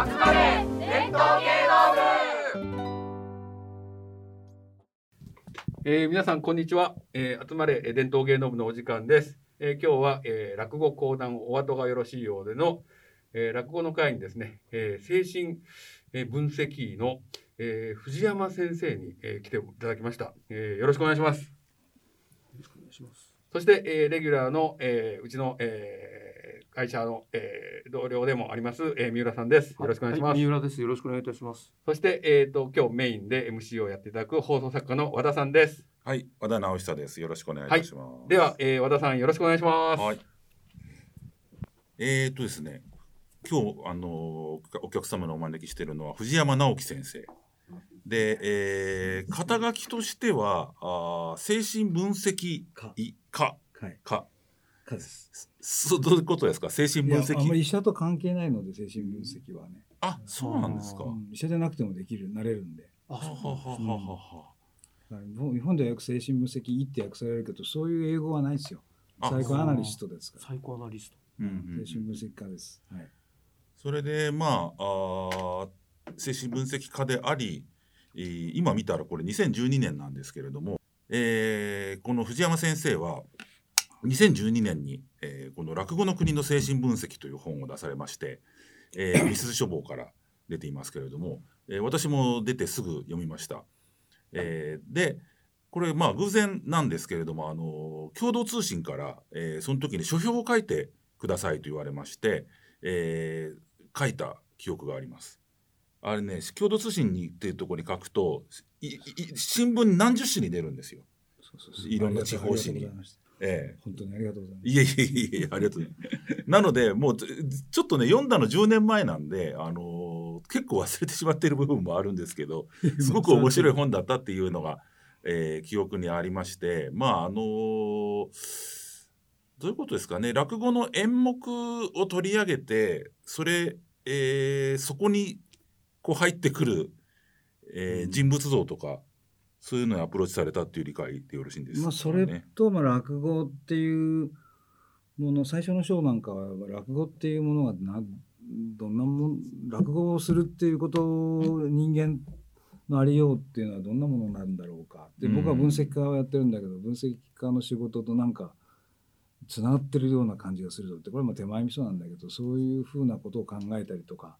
集まれ伝統芸能部。えー、皆さんこんにちは、えー、集まれえー伝統芸能部のお時間です、えー、今日は、えー、落語講談お後がよろしいようでの、えー、落語の会にですね、えー、精神えー分析医の、えー、藤山先生に、えー、来ていただきました、えー、よろしくお願いします。そして、えー、レギュラーの、えー、うちの、えー、会社の、えー、同僚でもあります、えー、三浦さんですよろしくお願いします、は三浦です。よろしくお願いいたします。そして、えー、と今日メインで MC をやっていただく放送作家の和田さんですはい、和田直久です。よろしくお願いいたします。では、えー、和田さんよろしくお願いします。はい。えー、とですね、今日あのお客様のお招きしているのは藤山直樹先生。で、えー、肩書きとしてはあー精神分析科はい。かかです。そどういうことですか？精神いや分あんまり析医者と関係ないので精神分析はね、あそうなんですか。はうん。医者じゃなくてもできるなれるんで。ははははは。だから日本日本ではよく精神分析医って訳されるけどそういう英語はないですよ。あサイコアナリストですから。サイコアナリスト。うん精神分析家です、はい、それでまああー精神分析家であり、えー今見たらこれ2012年なんですけれども、えーこの藤山先生は2012年に、えーこの「落語の国の精神分析」という本を出されまして、えー、美鈴書房から出ていますけれども、えー私も出てすぐ読みました。えーでこれまあ偶然なんですけれどもあの共同通信から、えーその時に書評を書いてくださいと言われまして、えー書いた記憶があります。あれね共同通信にっていうところに書くと新聞に何十紙に出るんですよ。そうそうそういろんな地方紙にありがとうございましたえ。本当にありがとうございます。えいえいえいえいえありがとうございます。なのでもうずちょっとね読んだの10年前なんで、あのー結構忘れてしまっている部分もあるんですけど すごく面白い本だったっていうのが、えー記憶にありましてまああのーどういうことですかね。落語の演目を取り上げてそれ、えーそこにこう入ってくる、えー人物像とかそういうのにアプローチされたっていう理解でよろしいんですか、ね。まあ、それと、まあ、落語っていうもの最初の章なんかは落語っていうものがなどんなもん落語をするっていうことを人間のありようっていうのはどんなものなんだろうかでうん僕は分析家をやってるんだけど分析家の仕事となんかつながってるような感じがするぞって。これも手前味噌なんだけどそういうふうなことを考えたりとか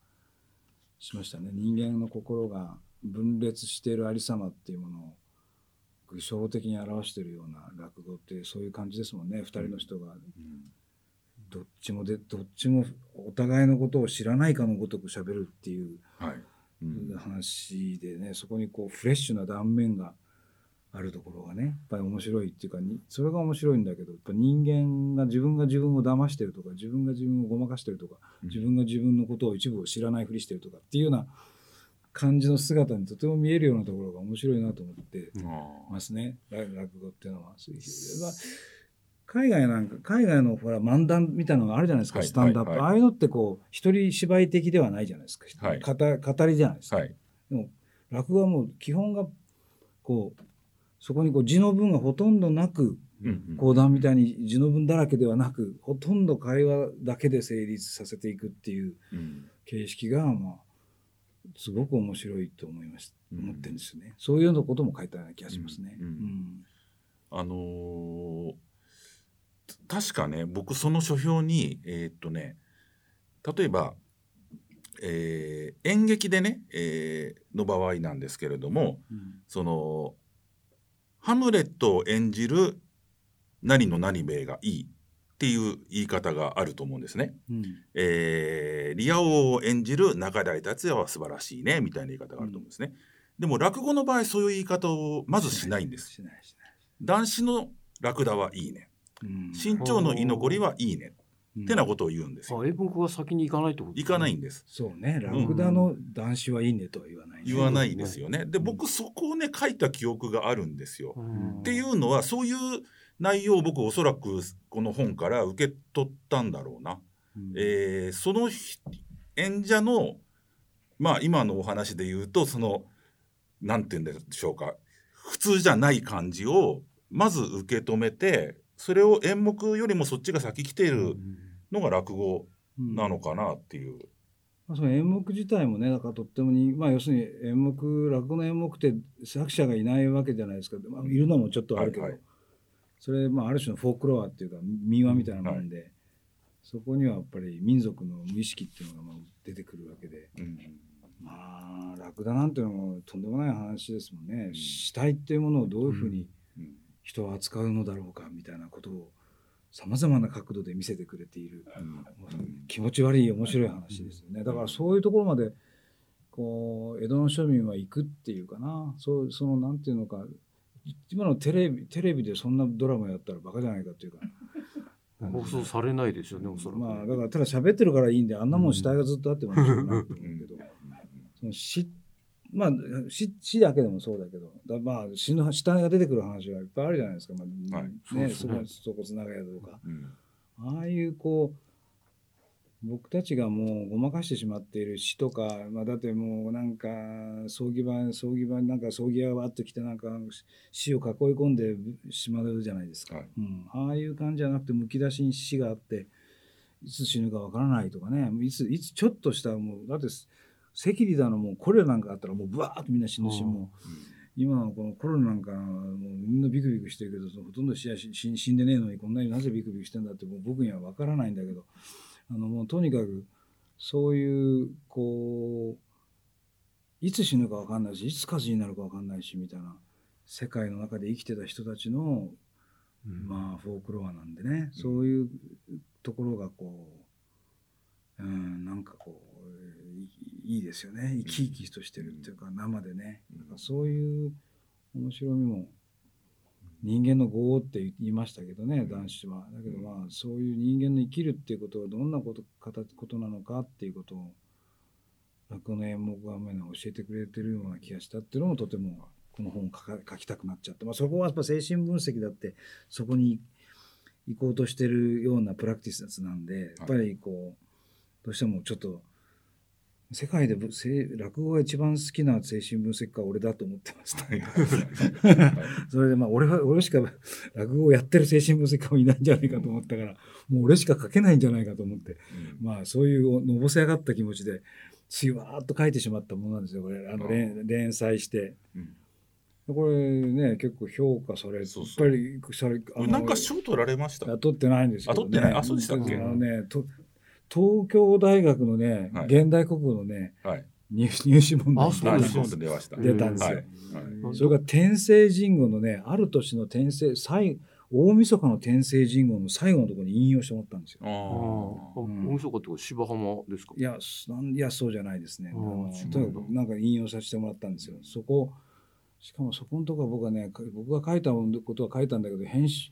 しましたね。人間の心が分裂しているありさまっていうものを具象的に表しているような落語ってそういう感じですもんね。二人の人が。どっちもでどっちもお互いのことを知らないかのごとく喋るっていうはい。うん。話でね。そこにこうフレッシュな断面があるところがねやっぱり面白いっていうかにそれが面白いんだけどやっぱ人間が自分が自分を騙してるとか自分が自分をごまかしてるとかうん。自分が自分のことを一部を知らないふりしてるとかっていうような感じの姿にとても見えるようなところが面白いなと思ってあますね。ら落語っていうのは。そういうまあ海外なんか海外のほら漫談みたいなのがあるじゃないですか、はいスタンダップ、はいはい。ああいうのってこう一人芝居的ではないじゃないですか、はい。語語りじゃないですか、ーはい。でも落語はもう基本がこうそこにこう字の文がほとんどなくうんうん。講談みたいに字の文だらけではなくほとんど会話だけで成立させていくっていううん。形式がまあすごく面白いと思いましうん。思ってるんですよね。そういうのことも書いたような気がしますね。あのーた確かね僕その書評にえーっとね例えば、えー演劇でね、えーの場合なんですけれどもうん。そのハムレットを演じる何の何兵衛がいいっていう言い方があると思うんですね。うんえーリア王を演じる中台達也は素晴らしいねみたいな言い方があると思うんですね。でも落語の場合そういう言い方をまずしないんです。しないし男子のラクダはいいね。身長の居残りはいいね。うんってなことを言うんです英文語が先に行かないってこと行かないんです。そうね、ラクダの男子はいいねとは言わないね、言わないですよね。で僕そこをね書いた記憶があるんですよ。うんっていうのはそういう内容を僕おそらくこの本から受け取ったんだろうな。うん。えーそのひ演者のまあ今のお話で言うとそのなんて言うんでしょうか。普通じゃない感じをまず受け止めてそれを演目よりもそっちが先来ているのが落語なのかなっていう。まあ、その演目自体もねだからとってもに、まあ、要するに演目落語の演目って作者がいないわけじゃないですか、まあ、いるのもちょっとあるけど、はいはいそれ、まあ、ある種のフォークロアっていうか民話みたいなもんで、そこにはやっぱり民族の無意識っていうのがまあ出てくるわけでうんまあラクダなんていうのもとんでもない話ですもんね、死体っていうものをどういうふうにうん。人は扱うのだろうかみたいなことをさまざまな角度で見せてくれている。うん。気持ち悪い面白い話ですよね。だからそういうところまでこう江戸の庶民は行くっていうかな。そうそのなんていうのか今のテレビテレビでそんなドラマやったらバカじゃないかっていうか。放送されないですよね、おそらく。まあだからただ喋ってるからいいんであんなもん死体がずっとあってもいいなと思うけど。その死まあ死死だけでもそうだけどだまあ死ぬ死体が出てくる話はいっぱいあるじゃないですか、まあはい。そこつながりとか。うん。ああいうこう僕たちがもうごまかしてしまっている詩とか、まあ、だってもうなんか葬儀場葬儀場になんか葬儀屋がわっと来てなんか死を囲い込んでしまうじゃないですか、はい。うん、ああいう感じじゃなくてむき出しに死があっていつ死ぬかわからないとかね。いついつちょっとしたもうだって赤痢だのもうコレラなんかあったらもうブワーッとみんな死ぬし、うん。もう。今のこのコロナなんかもうみんなビクビクしてるけどほとんど死んでねえのにこんなになぜビクビクしてんだってもう僕には分からないんだけどあのもうとにかくそういうこういつ死ぬか分かんないしいつ火事になるか分かんないしみたいな世界の中で生きてた人たちのうん。まあフォークロアなんでね、そういうところがこう、うん、なんかこういいいいですよね。生き生きとしてるっていうか生でね、うん。なんかそういう面白みも人間の業って言いましたけどね男子は。だけどまあそういう人間の生きるっていうことはどんなこと形ことなのかっていうことを落語の演目が教えてくれてるような気がしたっていうのもとてもこの本を書きたくなっちゃって、まあ、そこはやっぱ精神分析だってそこに行こうとしてるようなプラクティスなんでやっぱりこうどうしてもちょっと世界でぶせ落語が一番好きな精神分析家は俺だと思ってました。それでまあ俺は俺しか落語をやってる精神分析家もいないんじゃないかと思ったからもう俺しか書けないんじゃないかと思って。まあそういうのぼせ上がった気持ちでしわーっと書いてしまったものなんですよこれ。あの連連載して。うん。これね結構評価されそうそう。やっぱりなんか賞取られました？取ってないんですけど、ね、あ取ってない。あそうでしたっけ？あのねと東京大学のね、はい。現代国語のねはい。入入試問題出ました。出たんですよ。それから天聖人語のねある年の天聖最大晦日の天聖人語の最後のところに引用してもらったんですよ。ああ、あ大うん。晦日って芝浜ですか？いやすなんいやそうじゃないですね。なんか引用させてもらったんですよ。そこしかもそこのとこは僕はねか僕が書いたことは書いたんだけど編集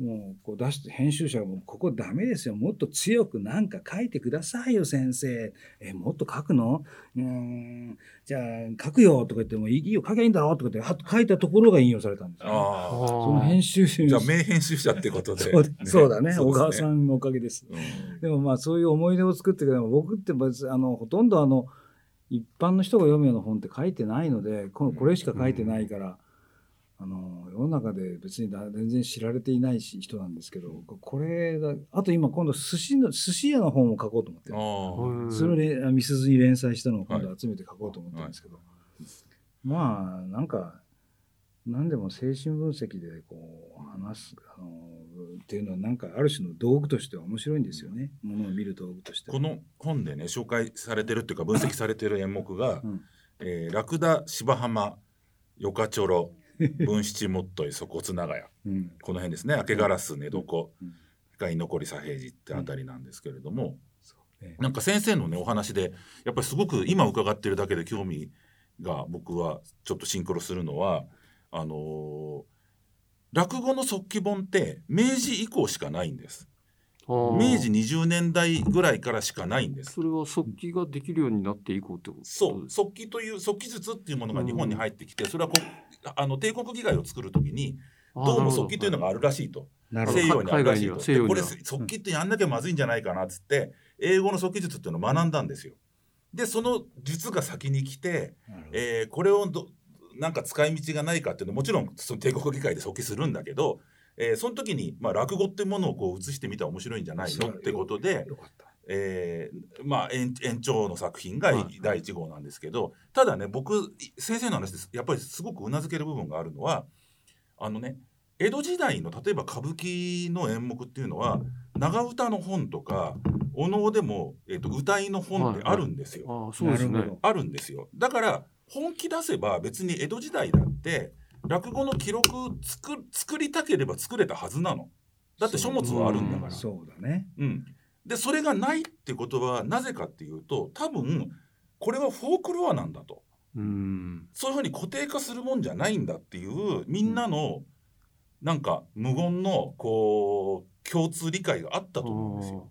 もうこう出して編集者がもうここダメですよ。もっと強くなんか書いてくださいよ先生。えもっと書くの？うーん。じゃあ書くよとか言ってもいいよ書きゃいいんだろうとか言っては書いたところが引用されたんですよ、あそその編集者ーじゃあ名編集者ってことで。そうだね。そうです小川さんのおかげです。うん。でもまあそういう思い出を作ってくれば僕ってあのほとんどあの一般の人が読むような本って書いてないのでこのこれしか書いてないから、あの世の中で別にだ全然知られていないし人なんですけどこれだあと今今度寿司の寿司屋の本を書こうと思って。それをれみすずに連載したのを今度集めて書こうと思ってるんですけど、まあなんか何でも精神分析でこう話すあのっていうのはなんかある種の道具としては面白いんですよね。ものを見る道具として。はこの本でね紹介されてるっていうか分析されてる演目がうん「えーラクダ芝浜よかちょろ 文七もっとい粗骨長屋」うん。この辺ですね「明けガラス寝床うん」が居残り左平次ってあたりなんですけれども、ね。なんか先生のねお話でやっぱりすごく今伺ってるだけで興味が僕はちょっとシンクロするのはあのー落語の速記本って明治以降しかないんです。明治20年代ぐらいからしかないんです。それは速記ができるようになっていこうってことそう。速記という速記術っていうものが日本に入ってきて、それはこあの帝国議会を作るときにどうも速記というのがあるらしいと。西洋にあるらしいと。これ速記ってやんなきゃまずいんじゃないかなっつって英語の速記術っていうのを学んだんですよ。でその術が先に来て、えーこれをどなんか使い道がないかっていうのはもちろんその帝国議会で速記するんだけど、えーその時に、まあ、落語っていうものをこう映してみたら面白いんじゃないの？ってことで、えーまあ延延長の作品がはい。第1号なんですけど、ただね僕先生の話です。やっぱりすごくうなずける部分があるのはあのね江戸時代の例えば歌舞伎の演目っていうのは長唄の本とかお能でも、えー、と歌いの本ってあるんですよ。ああそうですね。あるんですよ。だから本気出せば別に江戸時代だって落語の記録作作りたければ作れたはずなの。だって書物はあるんだから。そうだね。うん、でそれがないってことはなぜかっていうと多分これはフォークロアなんだと。うん。そういうふうに固定化するもんじゃないんだっていうみんなのなんか無言のこう共通理解があったと思うんですよ。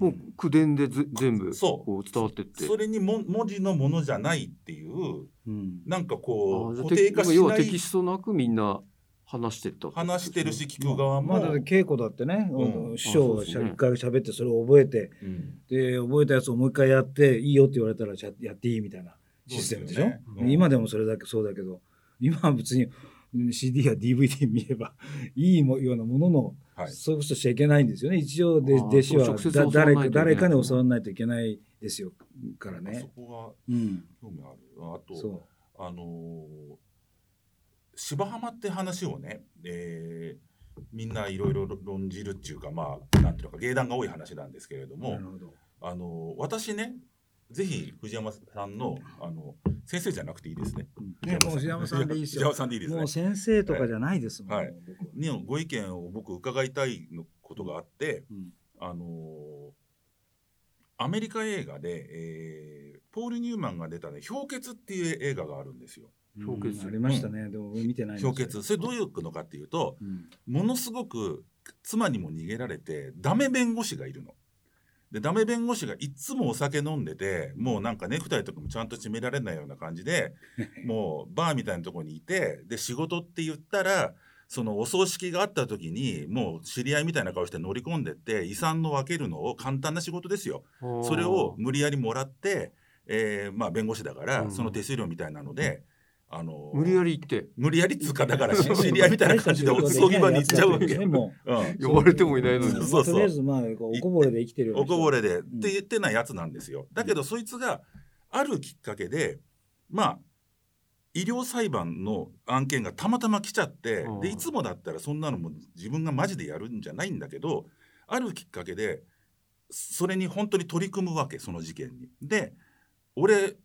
もう口伝でず全部そう。こう伝わってって。それにも文字のものじゃないっていううん。なんかあこう固定化しない要はテキストなくみんな話してった話してるし聞く側も、まあだって稽古だってね、うん。師匠が一回喋ってそれを覚えてうん。で覚えたやつをもう一回やっていいよって言われたらじゃあやっていいみたいなシステムでしょ？ねうん今でもそれだけそうだけど今は別にうん CD や DVD 見れば いいもようなものの、はいそういうことしちゃいけないんですよね一応で弟子はだ誰か誰かに教わらないといけないですよからそね。こうん、が興味あるあとそあのー芝浜って話をね、えーみんないろいろ論じるっていうかまあなんていうのか芸談が多い話なんですけれどう。も。あのー私ねぜひ藤山さんのあの先生じゃなくていいですね。ねもう藤山さんでいいですよ藤山さんでいいですねもう。先生とかじゃないですもん。はい僕はにご意見を僕伺いたいのことがあって、うんあのーアメリカ映画で、えーポール・ニューマンが出たね「氷結」っていう映画があるんですよ。氷結うんありましたね。でも俺見てない氷結それどういうのかっていうとうんものすごく妻にも逃げられてダメ弁護士がいるの。でダメ弁護士がいつもお酒飲んでてもうなんかネクタイとかもちゃんと締められないような感じで もうバーみたいなところにいてで仕事って言ったらそのお葬式があった時にもう知り合いみたいな顔して乗り込んでって遺産の分けるのを簡単な仕事ですよ。それを無理やりもらって、えーまあ弁護士だからうんその手数料みたいなので、あの無理やり行って。無理やりっつうかだから し知り合いみたいな感じでお葬儀場に行っちゃうわけ。うん。呼ばれてもいないのに。そうそうとりあえずまあおこぼれで生きてるおこぼれでって言ってないやつなんですよ。だけどそいつがあるきっかけでまあ医療裁判の案件がたまたま来ちゃってうん。でいつもだったらそんなのも自分がマジでやるんじゃないんだけどあるきっかけでそれに本当に取り組むわけその事件に。で俺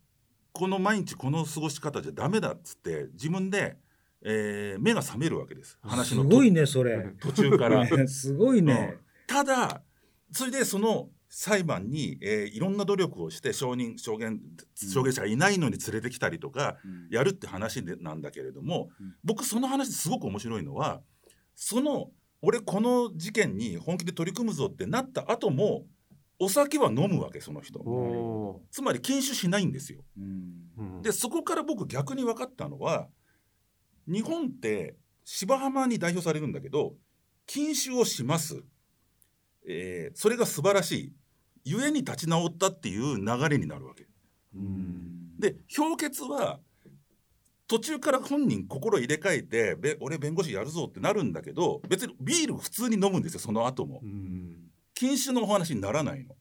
この毎日この過ごし方じゃダメだっつって自分で、えー目が覚めるわけです話のとすごいねそれ。途中から。ね すごいね。ただそれでその裁判に、えーいろんな努力をして証人証言証言者がいないのに連れてきたりとかうんやるって話でなんだけれども、うん僕その話すごく面白いのはその俺この事件に本気で取り組むぞってなった後もお酒は飲むわけその人。おつまり禁酒しないんですよ。でそこから僕逆に分かったのは日本って芝浜に代表されるんだけど禁酒をします、えーそれが素晴らしい。ゆえに立ち直ったっていう流れになるわけ。うん。で氷結は途中から本人心入れ替えてべ俺弁護士やるぞってなるんだけど別にビール普通に飲むんですよその後も。うん禁酒のお話にならないの？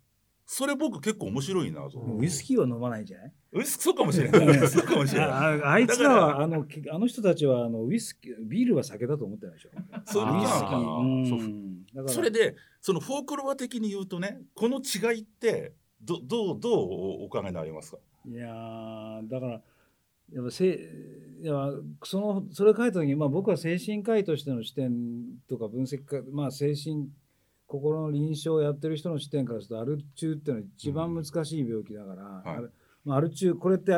それ僕結構面白いなとウイスキーは飲まないんじゃない？ウイス そうかもしれない。そうかもしれない。あああいつらだはあのきあの人たちはあのウイスキービールは酒だと思ってないでしょ。そうウイスキー。うん。そそれでそのフォークロア的に言うとねこの違いってどどうどうお考えになりますか？いやーだからやっぱせいやそのそれ書いた時に、まあ、僕は精神科医としての視点とか分析か、まあ、精神心の臨床をやってる人の視点からするとアル中っていうのは一番難しい病気だから、はい。あれまあ、アル中これって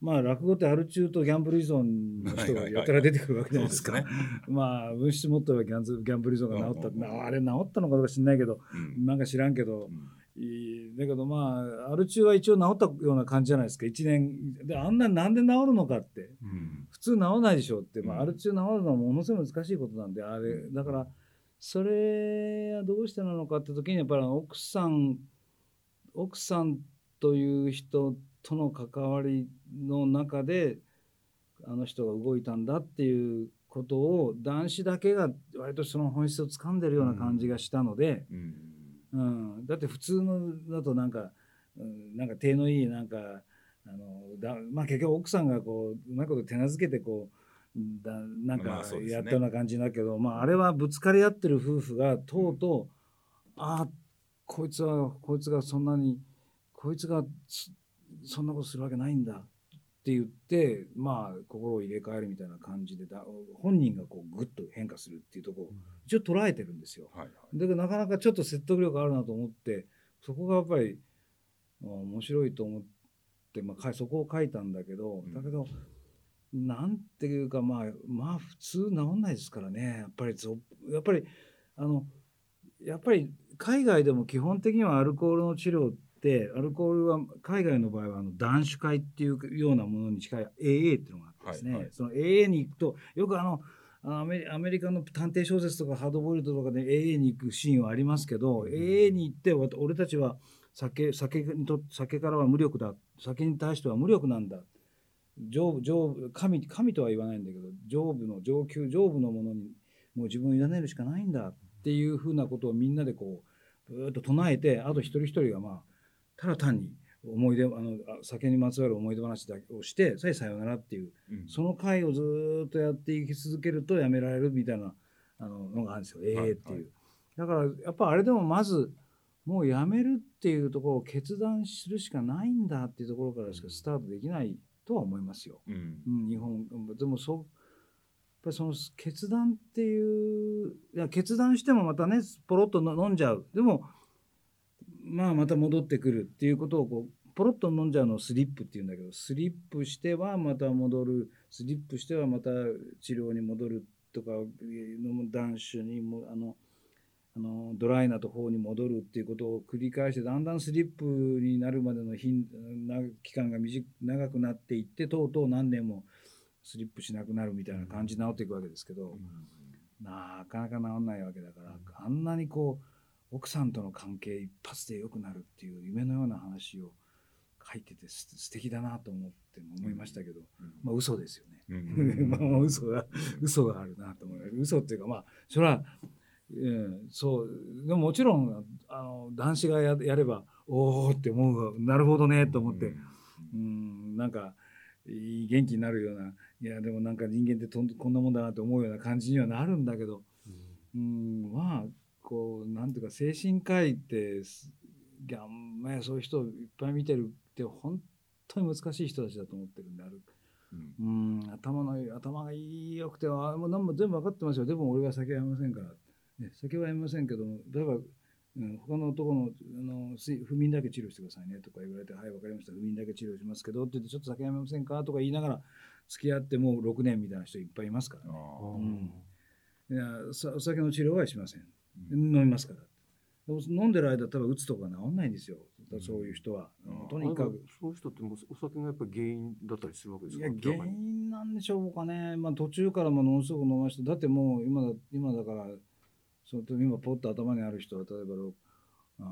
まあ落語ってアル中とギャンブル依存の人がやたら出てくるわけじゃないですか。ね、まあ分子持ってればギャンズギャンブル依存が治ったって、うんうんうんあれ治ったのかどうか知んないけどうん。なんか知らんけどうん。だけどまあアル中は一応治ったような感じじゃないですか。1年。であんななんで治るのかって。うん。普通治らないでしょうって、まあ、うん。アル中治るのはものすごい難しいことなんであれだからそれはどうしてなのかって時にやっぱり奥さん奥さんという人との関わりの中であの人が動いたんだっていうことを男子だけが割とその本質を掴んでるような感じがしたので、うん。うん、だって普通のだとなんか、うん、なんか手のいいなんかあのだまあ結局奥さんがこううまいこと手なずけてこうだなんまかやったような感じだけど、まああれはぶつかり合ってる夫婦がとうとう、ああこいつはこいつがそんなにこいつがそそんなことするわけないんだって言ってまあ心を入れ替えるみたいな感じでだ本人がこうグッと変化するっていうところを一応捉えてるんですよ。はいだからなかなかちょっと説得力あるなと思ってそこがやっぱりあ面白いと思って、まあそこを書いたんだけど、うん。だけどなんていうかまあまあ普通治んないですからね。やっぱりぞやっぱりあのやっぱり海外でも基本的にはアルコールの治療ってアルコールは海外の場合はあの断酒会っていうようなものに近い AA っていうのがあってですね、はいはい。その AA に行くとよくあのアメリカの探偵小説とかハードボイルドとかで AA に行くシーンはありますけど、AA に行ってわ俺たちは酒酒にと酒からは無力だ。酒に対しては無力なんだ上部上部神神とは言わないんだけど上部の上級上部のものにもう自分を委ねるしかないんだっていうふうなことをみんなでこうぶーっと唱えてあと一人一人がまあただ単に思い出あのあ酒にまつわる思い出話だけをしてさえさよならっていううん。その回をずーっとやっていき続けるとやめられるみたいなあののがあるんですよ。AA っていう、はい。はいだからやっぱあれでもまずもうやめるっていうところを決断するしかないんだっていうところからしかスタートできないとは思いますよ。うん。うん、日本でもそうやっぱりその決断っていういや決断してもまたねポロッと飲んじゃう。でもまあまた戻ってくるっていうことをこうポロッと飲んじゃうのをスリップっていうんだけどスリップしてはまた戻る。スリップしてはまた治療に戻るとか断酒にもあのあのドライなと方に戻るっていうことを繰り返してだんだんスリップになるまでの期間が短長くなっていってとうとう何年もスリップしなくなるみたいな感じに治っていくわけですけど、なかなか治んないわけだから、あんなにこう奥さんとの関係一発で良くなるっていう夢のような話を書いててす素敵だなと思って思いましたけど、まあ嘘ですよね。うん まあ嘘が嘘があるなと思う嘘っていうかまあそれは、うん、そう。でももちろんあの男子がややればおおって思うなるほどねと思って、うん、なんか元気になるようないやでもなんか人間ってとんこんなもんだなと思うような感じにはなるんだけど、うん、まあこうなんていうか精神科医ってすギャンまあそういう人をいっぱい見てるって本当に難しい人たちだと思ってるんである。うん。うん頭の頭がいいよくてあもう何も全部分かってますよ。でも俺は酒はやめませんから、ね、酒はやめませんけども例えば、うん、他の男のあのす不眠だけ治療してくださいねとか言われて「はい分かりました不眠だけ治療しますけど」って言って「ちょっと酒やめませんか?」とか言いながら付き合ってもう6年みたいな人いっぱいいますからね。あうん。いやさお酒の治療はしません、飲みますから。でも飲んでる間多分うつとか治んないんですよ。そういう人は、うん。とにかくそういう人ってもうお酒がやっぱり原因だったりするわけですか？いや原因なんでしょうかね、まあ、途中からものすごく飲ましてだってもう今だ今だからその今ポッと頭にある人は例えばろあ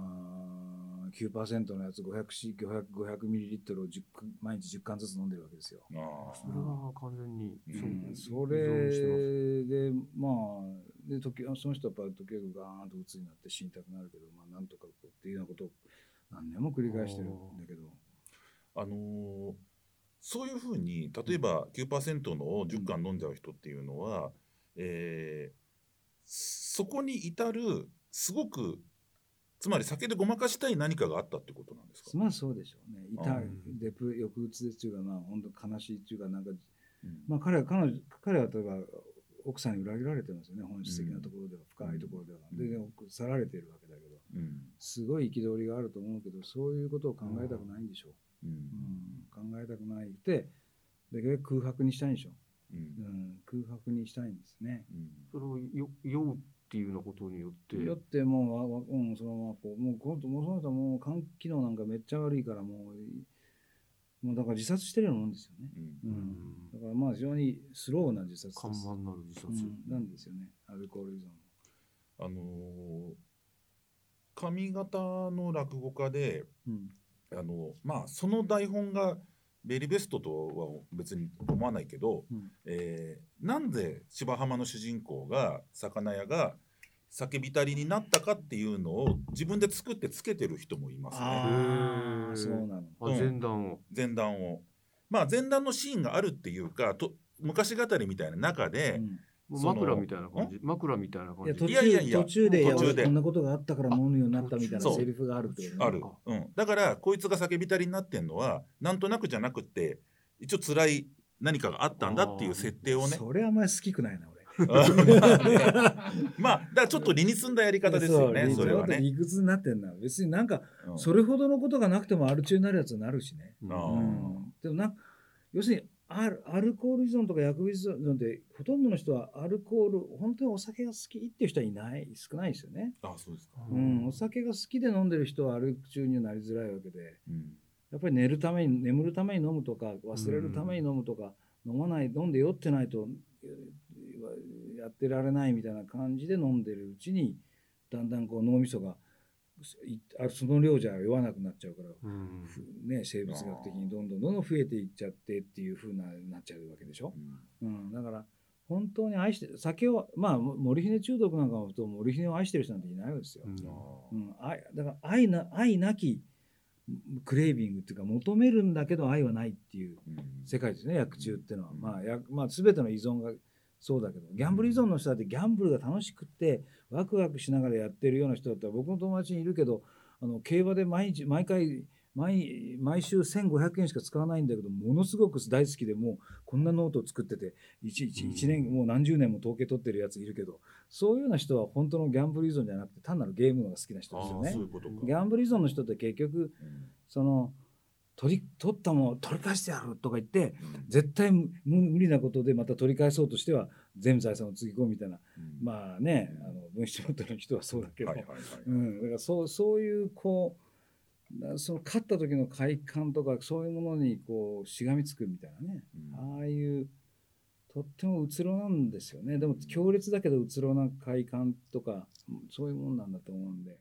ー9%のやつ 500, 500, 500ミリリットルを10毎日10缶ずつ飲んでるわけですよ。あそれは完全にうんそ依存してますれでまあで時その人はやっぱり時々ガーンと鬱になって死にたくなるけど、まあ、なんとかこうっていうようなことを何年も繰り返してるんだけど。あのーそういうふうに例えば9%のを10缶飲んじゃう人っていうのは、えーそこに至るすごくつまり酒でごまかしたい何かがあったってことなんですか、まあそうでしょうね。痛いうん、デプ、抑うつでていうか、まあ本当悲しいっていうか、なんか、うん。まあ彼は、彼女、彼は例えば、奥さんに裏切られてますよね、本質的なところでは、深いところでは。で、で去られているわけだけど、うん。すごい憤りがあると思うけど、そういうことを考えたくないんでしょう。うん。うん、考えたくない。で、できるだけ空白にしたいんでしょう。んう。うん、空白にしたいんですね。うんそれをよ酔うっていうようなことによってよってもうわわ、うん、そのままこう、もうこのもうその人はもう肝機能なんかめっちゃ悪いから、もう、もうだから自殺してるようなもんですよね。うんうん、だからまあ非常にスローな自殺です。看板なる自殺、うん、なんですよね、アルコール依存。あのー上方の落語家でうん、あのまあその台本がベリーベストとは別に思わないけど、うん。えーなんで芝浜の主人公が魚屋が酒浸りになったかっていうのを自分で作ってつけてる人もいますね。そうなの。あうん前段を。前段を。まあ前段のシーンがあるっていうかと昔語りみたいな中で、うん枕みたいな感じ？枕みたいな感じ？いや途中いやいや途中で途中で。こんなことがあったから飲むようになったみたいなセリフがあるっていうね。ある、うん、だからこいつが酒浸りになってんのはなんとなくじゃなくって一応辛い何かがあったんだっていう設定をね。それあんまり好きくないな俺。まあだからちょっと理に積んだやり方ですよねうそれはね。理屈になってんな別になんかうん。それほどのことがなくてもアル中になるやつになるしね、うん、でもな要するにアルアルコール依存とか薬物依存ってほとんどの人はアルコール本当にお酒が好きっていう人はいない少ないですよね、あそうですか、うんお酒が好きで飲んでる人はアル中にはなりづらいわけで。うん。やっぱり寝るために眠るために飲むとか忘れるために飲むとか、飲まない飲んで酔ってないとえーやってられないみたいな感じで飲んでるうちにだんだんこう脳みそがその量じゃ酔わなくなっちゃうから、うん。ふね、生物学的にどんどんどんどん増えていっちゃってっていう風ななっちゃうわけでしょ、うん、だから本当に愛して酒をまあ森姫中毒なんかもと森姫を愛してる人なんていないわけですよ、うん。うん、愛だから愛な愛なきcraving っていうか求めるんだけど愛はないっていう世界ですね薬中っていうのは、うん。まあやまあ、全ての依存がそうだけどギャンブル依存の人だってギャンブルが楽しくってワクワクしながらやってるような人だったら僕の友達にいるけどあの競馬で毎日毎回毎毎週1500円しか使わないんだけどものすごく大好きでもうこんなノートを作ってて 1, 一一年もう何十年も統計取ってるやついるけどそういうような人は本当のギャンブル依存じゃなくて単なるゲームのが好きな人ですよあね。ギャンブル依存の人って結局うん。その取り取ったものを取り返してやるとか言ってうん。絶対無無理なことでまた取り返そうとしては全財産をつぎ込むみたいなうん。まあねあの分子持ってる人はそうだけど、だからそうそういうこうなその勝った時の快感とかそういうものにこうしがみつくみたいなね、うん。ああいうとってもうつろなんですよね。でも強烈だけどうつろな快感とかそういうもんなんだと思うんで。